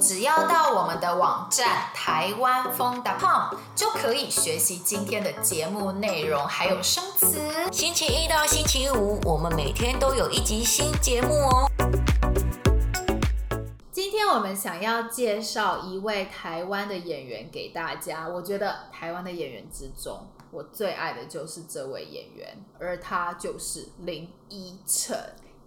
只要到我们的网站台湾风 .com 就可以学习今天的节目内容，还有生词。星期一到星期五，我们每天都有一集新节目哦。今天我们想要介绍一位台湾的演员给大家。我觉得台湾的演员之中，我最爱的就是这位演员，而他就是林依晨。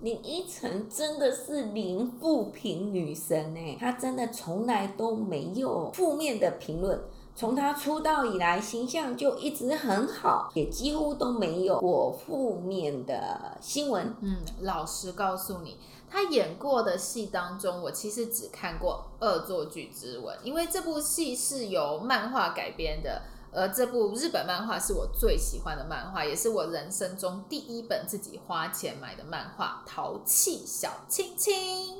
林依晨真的是零负评女神哎，她真的从来都没有负面的评论，从她出道以来形象就一直很好，也几乎都没有过负面的新闻。嗯，老实告诉你，她演过的戏当中，我其实只看过《恶作剧之吻》，因为这部戏是由漫画改编的。而这部日本漫画是我最喜欢的漫画，也是我人生中第一本自己花钱买的漫画《淘气小亲亲》。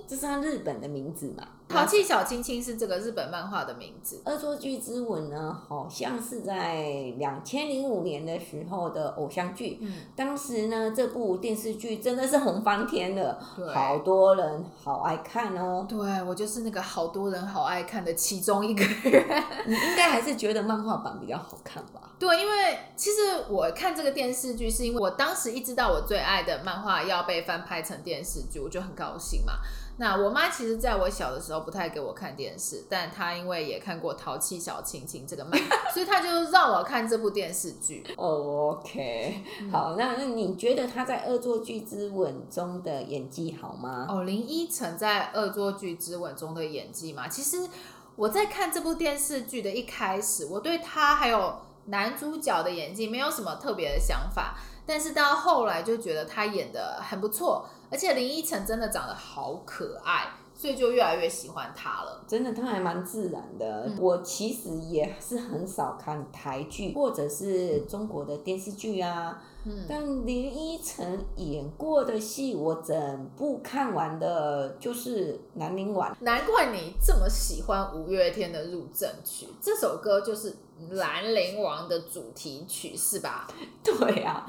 这是它日本的名字嘛？《淘气小亲亲》是这个日本漫画的名字。《恶作剧之吻》呢，好像是在两千零五年的时候的偶像剧。嗯，当时呢，这部电视剧真的是红翻天了，好多人好爱看哦。对，我就是那个好多人好爱看的其中一个人。你应该还是觉得漫画版比较好看吧？对，因为其实我看这个电视剧，是因为我当时一知道我最爱的漫画要被翻拍成电视剧，我就很高兴嘛。那我妈其实在我小的时候不太给我看电视，但他因为也看过《淘气小亲亲》这个漫画，所以他就让我看这部电视剧。Oh, OK，好，那那你觉得他在《恶作剧之吻》中的演技好吗？哦，林依晨在《恶作剧之吻》中的演技嘛，其实我在看这部电视剧的一开始，我对他还有男主角的演技没有什么特别的想法，但是到后来就觉得他演的很不错。而且林依晨真的长得好可爱，所以就越来越喜欢他了。真的，他还蛮自然的。嗯、我其实也是很少看台剧或者是中国的电视剧啊。嗯、但林依晨演过的戏，我整部看完的就是《南陵晚》。难怪你这么喜欢五月天的《入阵曲》，这首歌就是。兰陵王的主题曲是吧？对啊，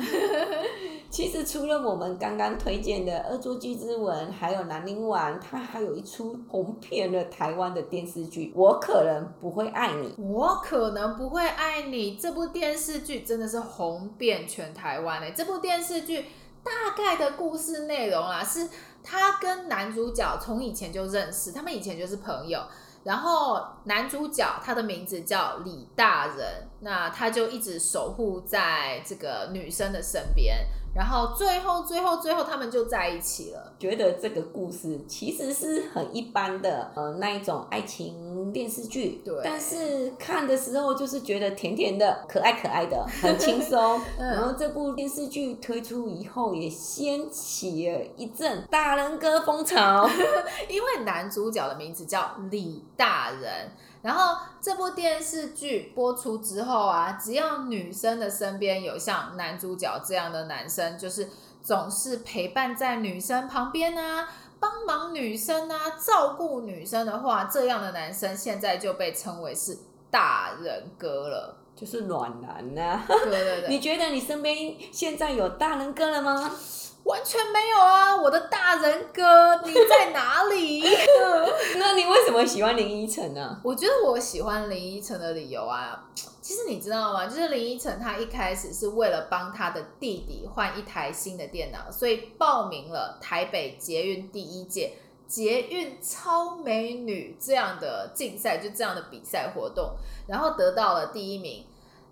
其实除了我们刚刚推荐的《恶作剧之吻》，还有兰陵王，它还有一出红遍了台湾的电视剧《我可能不会爱你》。我可能不会爱你这部电视剧真的是红遍全台湾诶！这部电视剧大概的故事内容啊，是他跟男主角从以前就认识，他们以前就是朋友。然后男主角他的名字叫李大人，那他就一直守护在这个女生的身边。然后最后最后最后他们就在一起了。觉得这个故事其实是很一般的，呃，那一种爱情电视剧。对。但是看的时候就是觉得甜甜的，可爱可爱的，很轻松。嗯。然后这部电视剧推出以后，也掀起了一阵大人歌风潮。因为男主角的名字叫李大仁。然后这部电视剧播出之后啊，只要女生的身边有像男主角这样的男生，就是总是陪伴在女生旁边啊，帮忙女生啊，照顾女生的话，这样的男生现在就被称为是大人哥了，就是暖男呐。对对对，你觉得你身边现在有大人哥了吗？完全没有啊！我的大人哥，你在哪里？那你为什么喜欢林依晨呢？我觉得我喜欢林依晨的理由啊，其实你知道吗？就是林依晨他一开始是为了帮他的弟弟换一台新的电脑，所以报名了台北捷运第一届捷运超美女这样的竞赛，就这样的比赛活动，然后得到了第一名。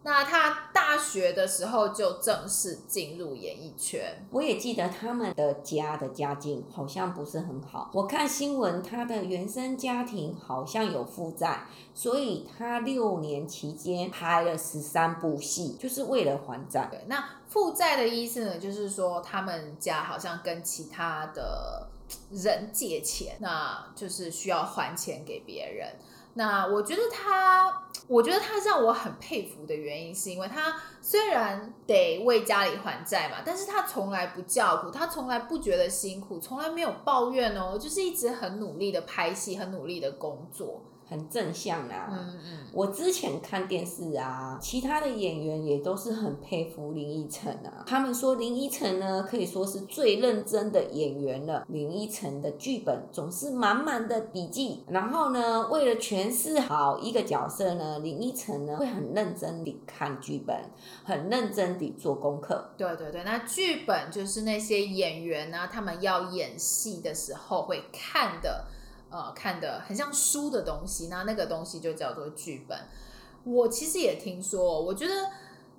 那他大学的时候就正式进入演艺圈。我也记得他们的家的家境好像不是很好。我看新闻，他的原生家庭好像有负债，所以他六年期间拍了十三部戏，就是为了还债。对，那负债的意思呢，就是说他们家好像跟其他的人借钱，那就是需要还钱给别人。那我觉得他，我觉得他让我很佩服的原因，是因为他虽然得为家里还债嘛，但是他从来不叫苦，他从来不觉得辛苦，从来没有抱怨哦，就是一直很努力的拍戏，很努力的工作。很正向啊。嗯嗯。我之前看电视啊，其他的演员也都是很佩服林依晨啊。他们说林依晨呢，可以说是最认真的演员了。林依晨的剧本总是满满的笔记，然后呢，为了诠释好一个角色呢，林依晨呢会很认真地看剧本，很认真地做功课。对对对，那剧本就是那些演员呢，他们要演戏的时候会看的。呃，看的很像书的东西，那那个东西就叫做剧本。我其实也听说，我觉得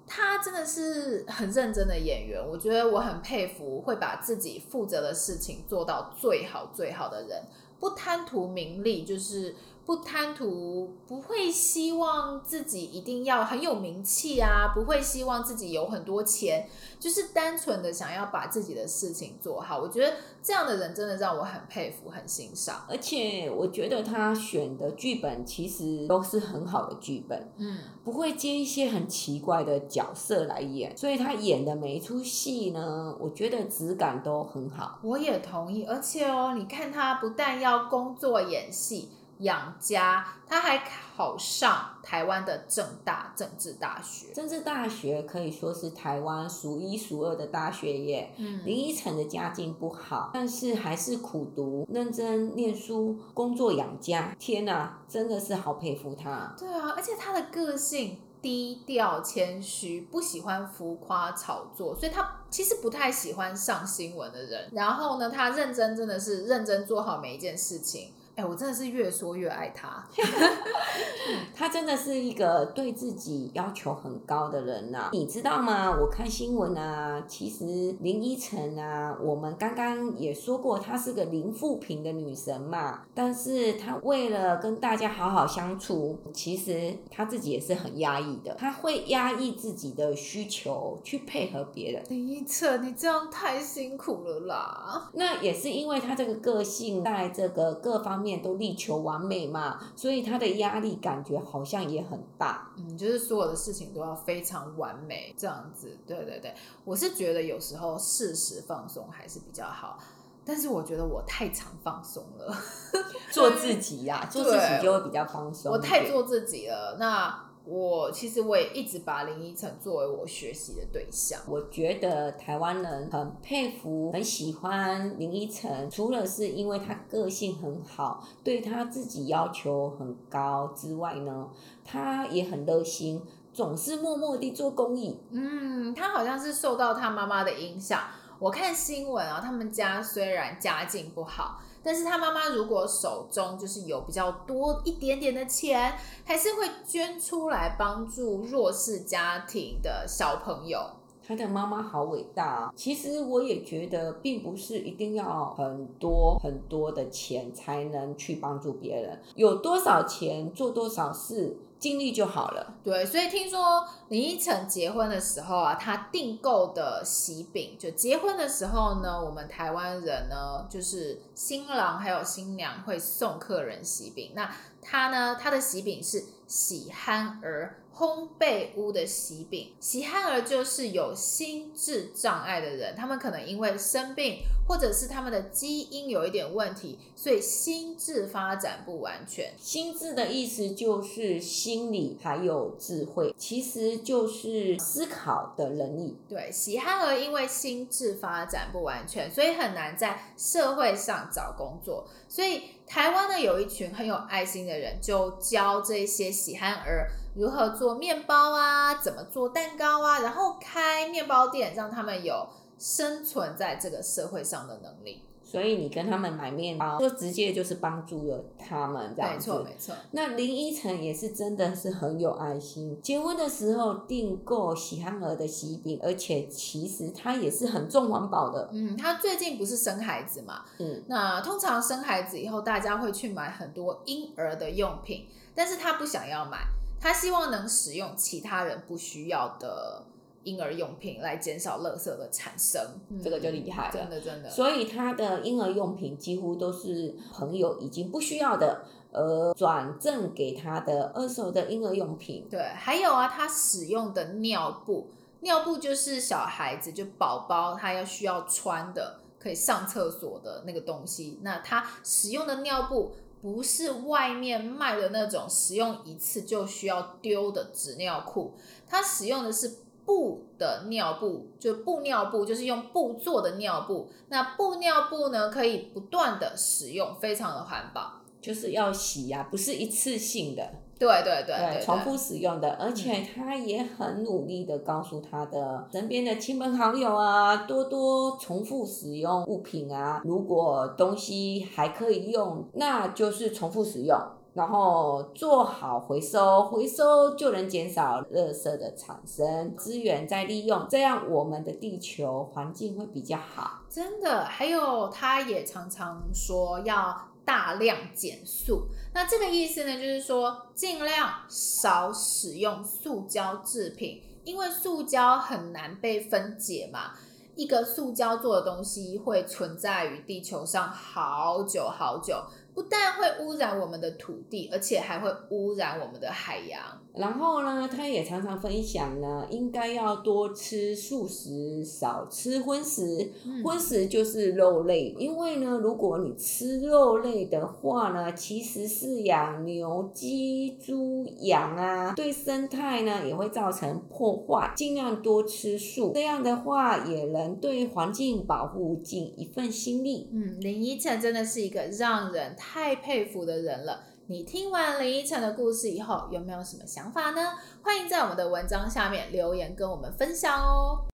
他真的是很认真的演员。我觉得我很佩服会把自己负责的事情做到最好最好的人，不贪图名利，就是。不贪图，不会希望自己一定要很有名气啊，不会希望自己有很多钱，就是单纯的想要把自己的事情做好。我觉得这样的人真的让我很佩服、很欣赏。而且我觉得他选的剧本其实都是很好的剧本，嗯，不会接一些很奇怪的角色来演，所以他演的每一出戏呢，我觉得质感都很好。我也同意，而且哦，你看他不但要工作演戏。养家，他还考上台湾的政大政治大学。政治大学可以说是台湾数一数二的大学耶。嗯，林依晨的家境不好，但是还是苦读、认真念书、工作养家。天哪，真的是好佩服他。对啊，而且他的个性低调谦虚，不喜欢浮夸炒作，所以他其实不太喜欢上新闻的人。然后呢，他认真真的是认真做好每一件事情。哎、欸，我真的是越说越爱他。他真的是一个对自己要求很高的人呐、啊，你知道吗？我看新闻啊，其实林依晨啊，我们刚刚也说过，她是个零负评的女神嘛。但是她为了跟大家好好相处，其实她自己也是很压抑的。她会压抑自己的需求去配合别人。林依晨，你这样太辛苦了啦。那也是因为她这个个性，在这个各方面都力求完美嘛，所以他的压力感觉好像也很大。嗯，就是所有的事情都要非常完美，这样子。对对对，我是觉得有时候适时放松还是比较好，但是我觉得我太常放松了，做自己呀、啊，做自己就会比较放松。我太做自己了，那。我其实我也一直把林依晨作为我学习的对象。我觉得台湾人很佩服、很喜欢林依晨，除了是因为他个性很好，对他自己要求很高之外呢，他也很热心，总是默默地做公益。嗯，他好像是受到他妈妈的影响。我看新闻啊，他们家虽然家境不好。但是他妈妈如果手中就是有比较多一点点的钱，还是会捐出来帮助弱势家庭的小朋友。他的妈妈好伟大啊！其实我也觉得，并不是一定要很多很多的钱才能去帮助别人，有多少钱做多少事。尽力就好了。对，所以听说林依晨结婚的时候啊，他订购的喜饼，就结婚的时候呢，我们台湾人呢，就是新郎还有新娘会送客人喜饼。那他呢，他的喜饼是喜憨儿。烘焙屋的喜饼，喜憨儿就是有心智障碍的人，他们可能因为生病，或者是他们的基因有一点问题，所以心智发展不完全。心智的意思就是心理还有智慧，其实就是思考的能力。对，喜憨儿因为心智发展不完全，所以很难在社会上找工作。所以台湾呢，有一群很有爱心的人，就教这些喜憨儿。如何做面包啊？怎么做蛋糕啊？然后开面包店，让他们有生存在这个社会上的能力。所以你跟他们买面包，就直接就是帮助了他们，这样子。没错，没错。那林依晨也是真的是很有爱心，结婚的时候订购喜憨儿的喜饼，而且其实他也是很重环保的。嗯，他最近不是生孩子嘛？嗯，那通常生孩子以后，大家会去买很多婴儿的用品，但是他不想要买。他希望能使用其他人不需要的婴儿用品来减少垃圾的产生，嗯、这个就厉害了，真的真的。所以他的婴儿用品几乎都是朋友已经不需要的，而，转赠给他的二手的婴儿用品。对，还有啊，他使用的尿布，尿布就是小孩子就宝宝他要需要穿的，可以上厕所的那个东西。那他使用的尿布。不是外面卖的那种使用一次就需要丢的纸尿裤，它使用的是布的尿布，就布尿布，就是用布做的尿布。那布尿布呢，可以不断的使用，非常的环保，就是要洗呀、啊，不是一次性的。对对对，对，对，重复使用的，而且他也很努力的告诉他的身边的亲朋好友啊，多多重复使用物品啊。如果东西还可以用，那就是重复使用，然后做好回收，回收就能减少垃圾的产生，资源再利用，这样我们的地球环境会比较好。真的，还有他也常常说要。大量减塑，那这个意思呢，就是说尽量少使用塑胶制品，因为塑胶很难被分解嘛。一个塑胶做的东西会存在于地球上好久好久。不但会污染我们的土地，而且还会污染我们的海洋。然后呢，他也常常分享呢，应该要多吃素食，少吃荤食。荤食就是肉类，因为呢，如果你吃肉类的话呢，其实是养牛、鸡、猪、羊啊，对生态呢也会造成破坏。尽量多吃素，这样的话也能对环境保护尽一份心力。嗯，林依晨真的是一个让人。太佩服的人了！你听完林依晨的故事以后，有没有什么想法呢？欢迎在我们的文章下面留言跟我们分享哦。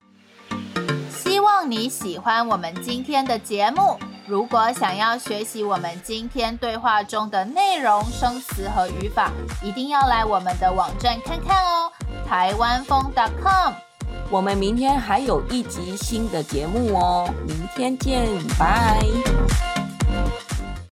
希望你喜欢我们今天的节目。如果想要学习我们今天对话中的内容、生词和语法，一定要来我们的网站看看哦，台湾风 .com。我们明天还有一集新的节目哦，明天见，拜。